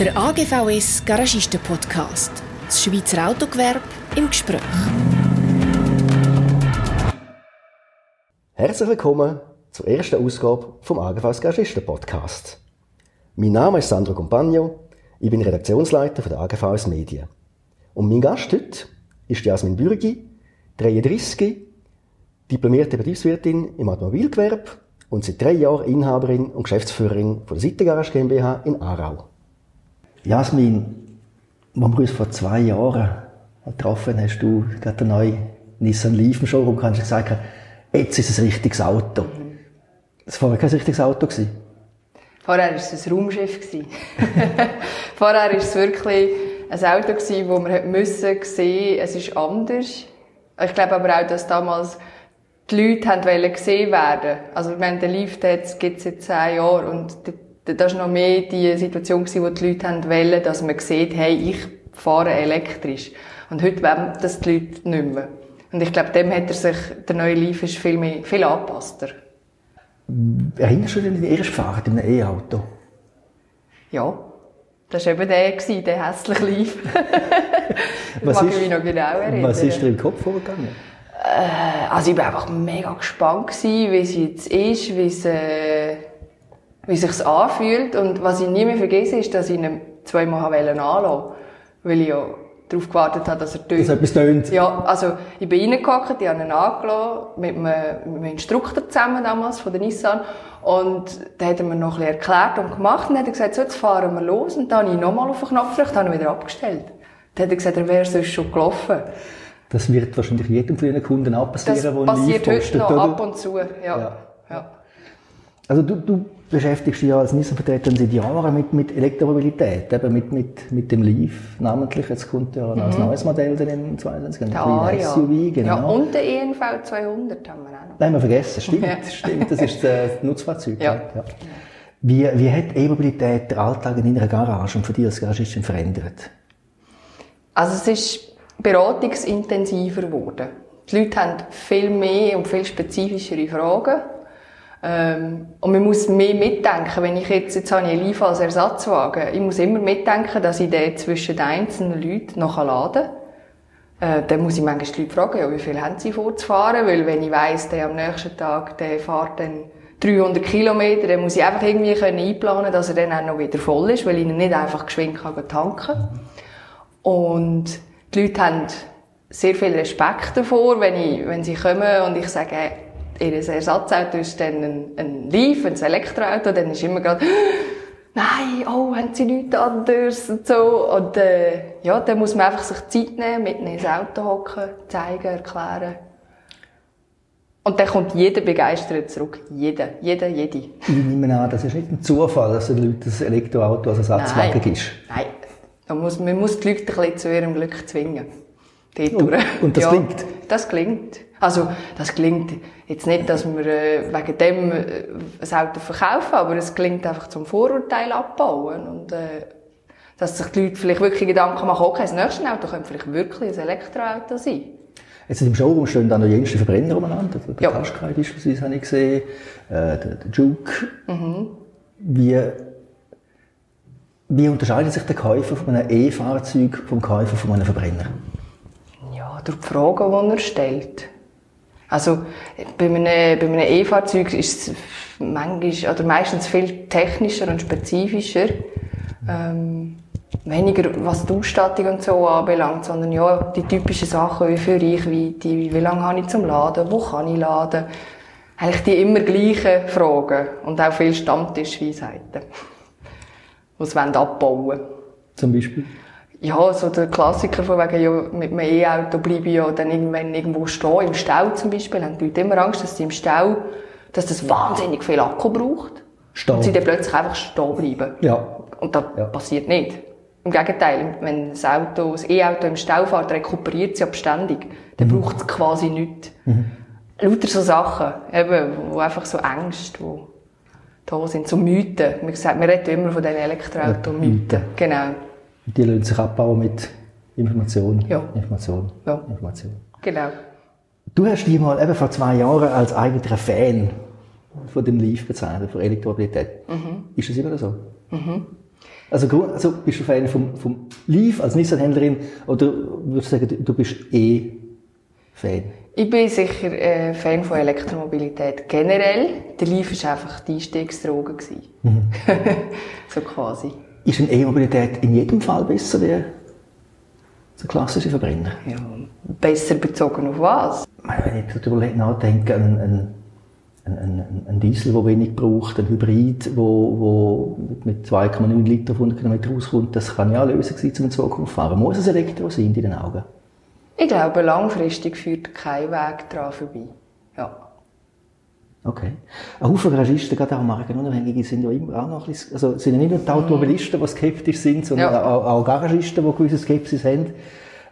Der AGVS Garagisten Podcast. Das Schweizer Autogewerbe im Gespräch. Herzlich willkommen zur ersten Ausgabe vom AGVS Garagisten Podcast. Mein Name ist Sandro Compagno, ich bin Redaktionsleiter der AGVS Medien. Und mein Gast heute ist Jasmin Bürgi, 33, diplomierte Betriebswirtin im Automobilgewerbe und seit drei Jahren Inhaberin und Geschäftsführerin von der Seitengarage GmbH in Aarau. Jasmin, als wir uns vor zwei Jahren getroffen hast du gerade den neuen Nissan Leaf im Showroom kannst du gesagt, jetzt ist es ein richtiges Auto. Das war kein richtiges Auto. Vorher war es ein Raumschiff. Vorher war es wirklich ein Auto, das wir müssen sehen, es ist anders. Ich glaube aber auch, dass damals die Leute haben gesehen werden. Also, ich meine, den Lift gibt es seit zehn Jahren und das war noch mehr die Situation, wo die Leute haben wollen, dass man sieht, hey, ich fahre elektrisch. Und heute wollen das die Leute nicht mehr. Und ich glaube, dem hat er sich, der neue Leaf ist viel mehr, viel angepasster. Erinnerst du dich an die erste Fahrt in einem E-Auto? Ja. Das war eben der, der hässliche Leaf. was mag ist, ich mich noch genau erinnern. Was ist dir im Kopf vorgegangen? Äh, also ich war einfach mega gespannt gewesen, wie es jetzt ist, wie es, äh, wie es sich anfühlt. Und was ich nie mehr vergesse, ist, dass ich ihn zweimal anlassen wollte. Weil ich ja darauf gewartet habe, dass er tönt. Dass etwas tönt? Ja, also ich bin reingehockt, ich habe ihn angelassen, mit einem, mit einem Instruktor zusammen damals, von der Nissan. Und dann hat er mir noch ein bisschen erklärt und gemacht und dann hat er gesagt, so, jetzt fahren wir los. Und dann habe ich nochmal auf den Knopf gedrückt, habe ihn wieder abgestellt. Dann hat er gesagt, er wäre sonst schon gelaufen. Das wird wahrscheinlich jedem von Ihren Kunden auch passieren, das passiert heute noch oder? ab und zu, ja. ja. ja. Also du, du beschäftigst dich ja als Nissan-Vertreter seit Jahren mit, mit Elektromobilität, eben mit, mit, mit dem Leaf namentlich. Jetzt kommt ja mhm. ein neues Modell dann im 22. Der Aria. SUV, genau. Ja, und der ENV 200 haben wir auch noch. Nein, wir vergessen, stimmt, ja. stimmt. Das ist das Nutzfahrzeug. Ja. ja. Wie, wie hat E-Mobilität den Alltag in einer Garage und für dich als Garagistin verändert? Also es ist beratungsintensiver geworden. Die Leute haben viel mehr und viel spezifischere Fragen. Ähm, und man muss mehr mitdenken. Wenn ich jetzt, jetzt habe ich einen Liefer als Ersatzwagen, ich muss immer mitdenken, dass ich den zwischen den einzelnen Leuten noch laden kann. Äh, dann muss ich manchmal die Leute fragen, ja, wie viel haben sie vorzufahren? Weil wenn ich weiss, der am nächsten Tag, der fährt dann 300 Kilometer, dann muss ich einfach irgendwie können einplanen, dass er dann auch noch wieder voll ist, weil ich ihn nicht einfach geschwind kann tanken. Und die Leute haben sehr viel Respekt davor, wenn, ich, wenn sie kommen und ich sage, ihr Ersatzauto ist dann ein, ein Leaf, ein Elektroauto, dann ist immer gerade, nein, oh, haben sie nichts anderes und so. Und äh, ja, dann muss man einfach sich Zeit nehmen, mitten ins Auto hocken, zeigen, erklären. Und dann kommt jeder begeistert zurück. Jeder, jeder, jede. Ich nehme an, das ist nicht ein Zufall, dass den Leuten das Elektroauto als Ersatzwagen ist. Nein, man muss, man muss die Leute ein bisschen zu ihrem Glück zwingen. Und, und das ja, klingt? Das klingt. Also, das klingt jetzt nicht, dass wir äh, wegen dem äh, ein Auto verkaufen, aber es klingt einfach zum Vorurteil abbauen und äh, dass sich die Leute vielleicht wirklich Gedanken machen, okay, das nächste Auto könnte vielleicht wirklich ein Elektroauto sein. Jetzt im Showroom stehen dann noch jenste Verbrenner umeinander. Der ja. Qashqai beispielsweise habe ich gesehen, äh, der, der Juke. Mhm. Wie wie unterscheidet sich der Käufer von einem E-Fahrzeug vom Käufer von einem Verbrenner? Durch die Fragen, die er stellt. Also, bei einem, bei einem E-Fahrzeug ist es manchmal, oder meistens viel technischer und spezifischer. Ähm, weniger was die Ausstattung und so anbelangt, sondern ja, die typischen Sachen, wie viel Reichweite, wie lange habe ich zum Laden, wo kann ich laden. Eigentlich die immer gleichen Fragen und auch viel Stammtischweisheiten die sie abbauen wollen. Zum Beispiel? Ja, so der Klassiker von wegen, ja, mit einem E-Auto bleibe ich ja dann irgendwann irgendwo stehen, im Stau zum Beispiel, haben die Leute immer Angst, dass sie im Stau, dass das wahnsinnig viel Akku braucht. Stau. Und sie dann plötzlich einfach stehen bleiben. Ja. Und das ja. passiert nicht. Im Gegenteil, wenn das Auto, das E-Auto im Stau fährt, rekuperiert sie abständig. Dann mhm. braucht es quasi nichts. Mhm. Lauter so Sachen, eben, wo einfach so Ängste, wo da sind, so Mythen. Man, sagt, man redet immer von diesen Elektroautomythen. Ja, genau. Die lassen sich abbauen mit Information. Ja. Information. Ja. Information. Genau. Du hast dich mal eben vor zwei Jahren als eigentlicher Fan von dem Leaf bezeichnet, von Elektromobilität. Mhm. Ist das immer so? Mhm. Also, also bist du Fan vom, vom Leaf als Nissan-Händlerin oder würdest du sagen, du bist eh Fan? Ich bin sicher äh, Fan von Elektromobilität generell. Der Leaf war einfach die Einstiegsdroge. Mhm. so quasi. Ist eine E-Mobilität in jedem Fall besser wie so klassische Verbrenner? Ja, besser bezogen auf was? Wenn ich darüber nachdenke, ein, ein, ein, ein, Diesel, der wenig braucht, ein Hybrid, wo, wo mit 2,9 Liter auf 100 km rauskommt, das kann ja eine Lösung sein, um in Zukunft zu fahren. Muss es Elektro sein in deinen Augen? Ich glaube, langfristig führt kein Weg daran vorbei. Ja. Okay. Ein Haufen Garagisten, gerade auch Markenunabhängige, sind ja immer auch noch ein bisschen, also sind ja nicht nur die Automobilisten, die skeptisch sind, sondern ja. auch, auch Garagisten, die gewisse Skepsis haben.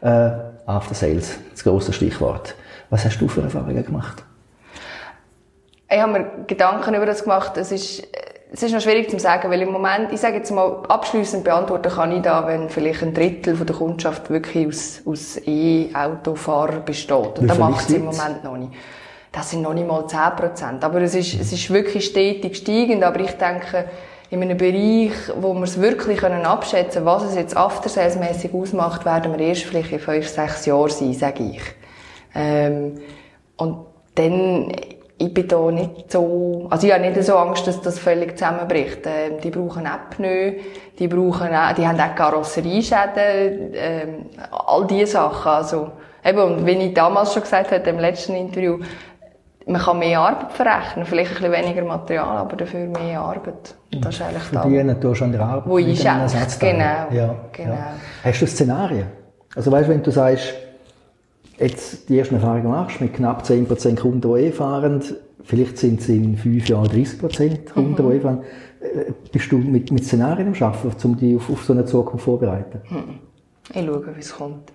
Äh, After Sales, das grosse Stichwort. Was hast du für Erfahrungen gemacht? Ich habe mir Gedanken über das gemacht. Es ist, es ist noch schwierig zu sagen, weil im Moment, ich sage jetzt mal, abschließend beantworten kann ich da, wenn vielleicht ein Drittel von der Kundschaft wirklich aus, aus E-Autofahrer besteht. Und da macht es im Moment noch nicht. Das sind noch nicht mal 10 Prozent. Aber es ist, es ist wirklich stetig steigend. Aber ich denke, in einem Bereich, wo wir es wirklich können abschätzen können, was es jetzt aftersales ausmacht, werden wir erst vielleicht in fünf, sechs Jahren sein, sage ich. Ähm, und dann, ich bin da nicht so, also ich habe nicht so Angst, dass das völlig zusammenbricht. Ähm, die brauchen Apnoe, die brauchen auch, die haben auch Karosserieschäden, ähm, all diese Sachen. Also, eben, und wie ich damals schon gesagt habe, im letzten Interview, man kann mehr Arbeit verrechnen, vielleicht ein bisschen weniger Material, aber dafür mehr Arbeit. Das ist eigentlich da. Verdienen tust an der Arbeit. Wo einschätzt, genau. Ja, genau. Ja. Hast du Szenarien? Also weißt, wenn du sagst, jetzt die ersten Erfahrungen machst, mit knapp 10% Kunden, die eh fahren, vielleicht sind es in fünf Jahren 30% Kunden, mhm. die eh fahren, äh, bist du mit, mit Szenarien am Arbeiten, um dich auf, auf so eine Zukunft vorzubereiten? Mhm. Ich schaue, wie es kommt.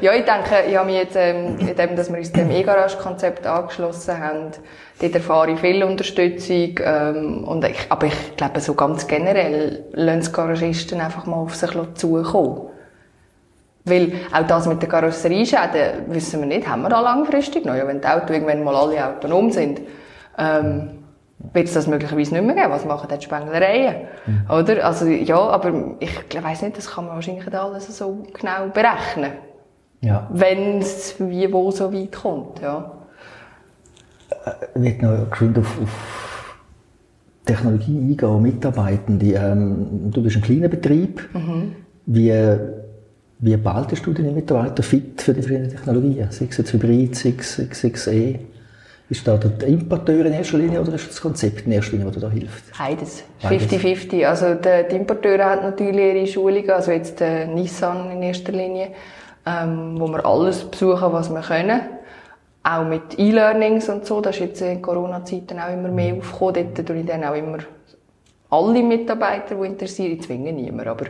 Ja, ich denke, ich habe mich jetzt, ähm, indem, dass wir uns dem E-Garage-Konzept angeschlossen haben, dort erfahre ich viel Unterstützung, ähm, und ich, aber ich glaube, so ganz generell lassen Garagisten einfach mal auf sich zukommen. Weil auch das mit der Karosserieschäden wissen wir nicht, haben wir da langfristig noch. Ja, wenn die Autos irgendwann mal alle autonom sind, ähm, wird es das möglicherweise nicht mehr geben. Was machen dann die Spenglereien? Mhm. Oder? Also, ja, aber ich weiss nicht, das kann man wahrscheinlich nicht alles so genau berechnen. Ja. Wenn es wie wo so weit kommt, ja. Äh, wird noch geschwind auf, auf Technologie eingehen, Mitarbeitende. Ähm, du bist ein kleiner Betrieb. Mhm. Wie wie behaltest du deine Mitarbeiter fit für die verschiedenen Technologien? Sei es jetzt Hybrid, sei es, sei es E? Ist da der Importeur in erster Linie oder ist das Konzept in erster Linie, das da hilft? Beides. 50-50. Also der, die Importeure hat natürlich ihre Schulungen, also jetzt der Nissan in erster Linie, ähm, wo wir alles besuchen, was wir können. Auch mit E-Learnings und so, das ist jetzt in Corona-Zeiten auch immer mehr aufgekommen. Dort tue ich dann auch immer alle Mitarbeiter, die interessiert sind, ich zwinge niemanden, aber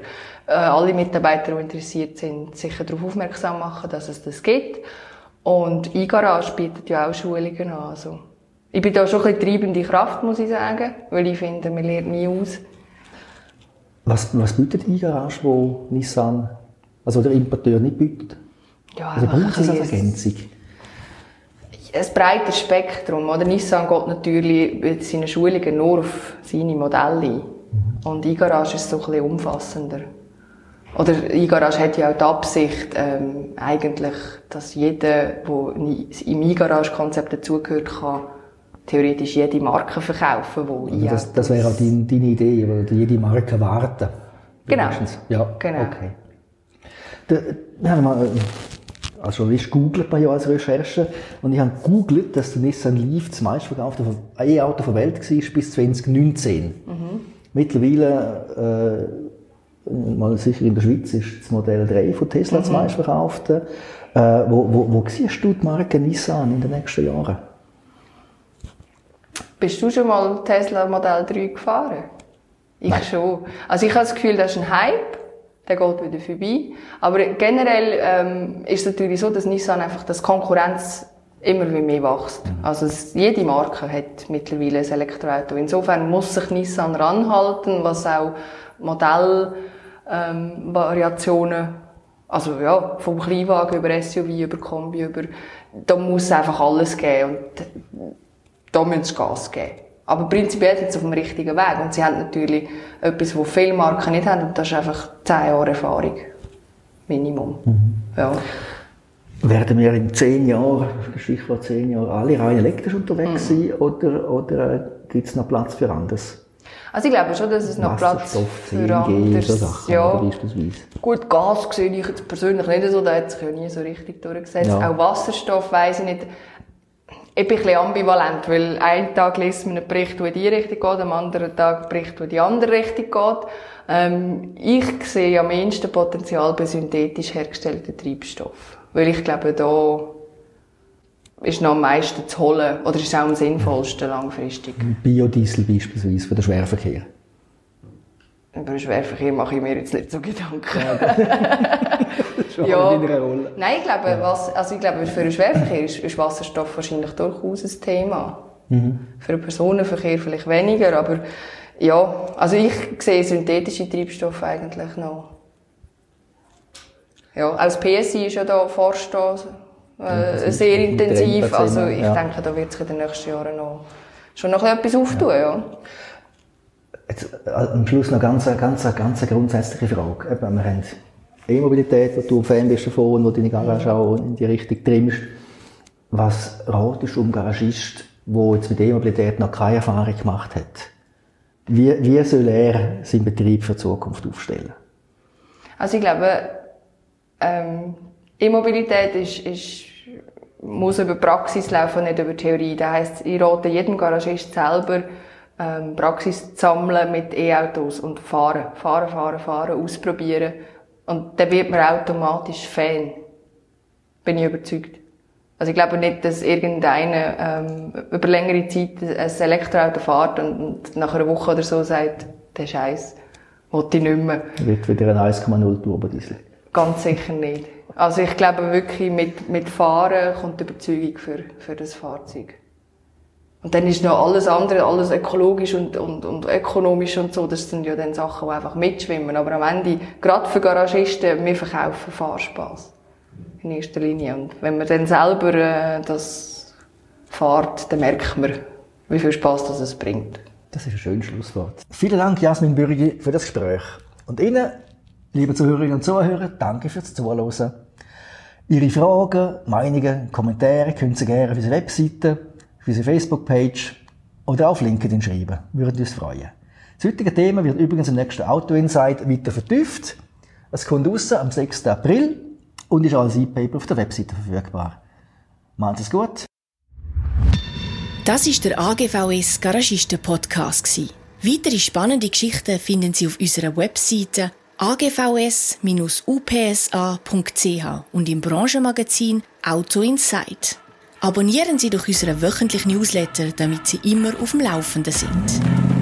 äh, alle Mitarbeiter, die interessiert sind, sicher darauf aufmerksam machen, dass es das gibt. Und iGarage bietet ja auch Schulungen an. Also, ich bin da schon ein bisschen treibende Kraft, muss ich sagen, weil ich finde, man lernt nie aus. Was, was bietet iGarage, wo Nissan, also der Importeur nicht bietet? Ja, also braucht es als Ergänzung? ein breites Spektrum. Oder Nissan geht natürlich mit seinen Schulungen nur auf seine Modelle ein. Und iGarage ist so ein bisschen umfassender. Oder iGarage hat ja auch die Absicht, ähm, eigentlich, dass jeder, der im iGarage-Konzept dazugehört, kann theoretisch jede Marke verkaufen, die also das, das wäre auch deine, deine Idee, oder jede Marke warten. Genau. Ja, genau. Okay. Da, wir mal, als Journalist googelt man ja als Recherche. Und ich habe googelt, dass der Nissan Leaf das meistverkaufte E-Auto der Welt war bis 2019. Mhm. Mittlerweile, äh, mal sicher in der Schweiz, ist das Modell 3 von Tesla mhm. das meistverkaufte. Äh, wo, wo, wo siehst du die Marke Nissan in den nächsten Jahren? Bist du schon mal Tesla Modell 3 gefahren? Ich Nein. schon. Also ich habe das Gefühl, das ist ein Hype der geht wieder vorbei. Aber generell ähm, ist es natürlich so, dass Nissan einfach das Konkurrenz immer mehr wächst. Mhm. Also es, jede Marke hat mittlerweile ein Elektroauto. Insofern muss sich Nissan ranhalten, was auch Modellvariationen, ähm, also ja, vom Kleinwagen über SUV, über Kombi, über, da muss einfach alles geben und da müssen sie Gas geben. Aber prinzipiell sind sie auf dem richtigen Weg. Und sie haben natürlich etwas, wo viele Marken nicht haben, und das ist einfach 10 Jahre Erfahrung. Minimum. Mhm. Ja. Werden wir in 10 Jahren, Stichwort 10 Jahre, alle rein elektrisch unterwegs mhm. sein oder, oder äh, gibt es noch Platz für anderes? Also ich glaube schon, dass es noch Platz für anderes so Sachen, ja. beispielsweise. Gut, Gas sehe ich jetzt persönlich nicht so, da hat sich ja nie so richtig durchgesetzt. Ja. Auch Wasserstoff weiss ich nicht. Ich bin ein bisschen ambivalent, weil einen Tag liest man einen Bericht, der in die Richtung geht, am anderen Tag einen Bericht, der in die andere Richtung geht. Ähm, ich sehe am meisten Potenzial bei synthetisch hergestellten Treibstoff. Weil ich glaube, da ist noch am meisten zu holen oder ist auch am sinnvollsten langfristig. Biodiesel beispielsweise für den Schwerverkehr. Über den Schwerverkehr mache ich mir jetzt nicht so Gedanken. Ja, ja. Nein, ich glaube, was, also ich glaube, für den Schwerverkehr ist, ist Wasserstoff wahrscheinlich durchaus ein Thema. Mhm. Für den Personenverkehr vielleicht weniger, aber ja, also ich sehe synthetische Treibstoffe eigentlich noch. Ja, auch das PSI ist ja da da äh, sehr intensiv. Also ich ja. denke, da wird sich in den nächsten Jahren noch schon noch etwas auftun. Ja. ja. Jetzt, äh, am Schluss noch ganz, ganz, ganz grundsätzliche Frage. Eben, wir haben E-Mobilität, wo du Fan bist davon, wo deine Garage auch in die Richtung trimmst. Was ratest du um Garagist, der jetzt mit E-Mobilität noch keine Erfahrung gemacht hat? Wie, wie soll er seinen Betrieb für die Zukunft aufstellen? Also ich glaube, ähm, E-Mobilität ist, ist, muss über Praxis laufen, nicht über Theorie. Das heisst, ich rate jedem Garagist selber, ähm, Praxis zu sammeln mit E-Autos und fahren, fahren, fahren, fahren, ausprobieren. Und dann wird man automatisch Fan. Bin ich überzeugt. Also ich glaube nicht, dass irgendeiner ähm, über längere Zeit ein Elektroauto fährt und, und nach einer Woche oder so sagt, der Scheiß, wollte ich nicht mehr. Wird wieder ein 1,0 Turbodiesel. Ganz sicher nicht. Also ich glaube wirklich, mit, mit Fahren kommt die Überzeugung für, für das Fahrzeug. Und dann ist noch alles andere, alles ökologisch und, und, und ökonomisch und so, das sind ja dann Sachen, die einfach mitschwimmen. Aber am Ende, gerade für Garagisten, wir verkaufen Fahrspaß. In erster Linie. Und wenn man dann selber äh, das fährt, dann merkt man, wie viel Spaß das es bringt. Das ist ein schönes Schlusswort. Vielen Dank, Jasmin Bürgi, für das Gespräch. Und Ihnen Liebe Zuhörerinnen und Zuhörer, danke fürs Zuhören. Ihre Fragen, Meinungen, Kommentare können Sie gerne auf unsere Webseite, auf unsere Facebook-Page oder auf LinkedIn schreiben. Würden uns freuen. Das heutige Thema wird übrigens im nächsten Auto Insight weiter vertieft. Es kommt raus am 6. April und ist als E-Paper auf der Webseite verfügbar. Machen Sie es gut. Das ist der AGVS Garagisten Podcast. Weitere spannende Geschichten finden Sie auf unserer Webseite agvs-upsa.ch und im Branchenmagazin Auto Insight. Abonnieren Sie doch unseren wöchentlichen Newsletter, damit Sie immer auf dem Laufenden sind.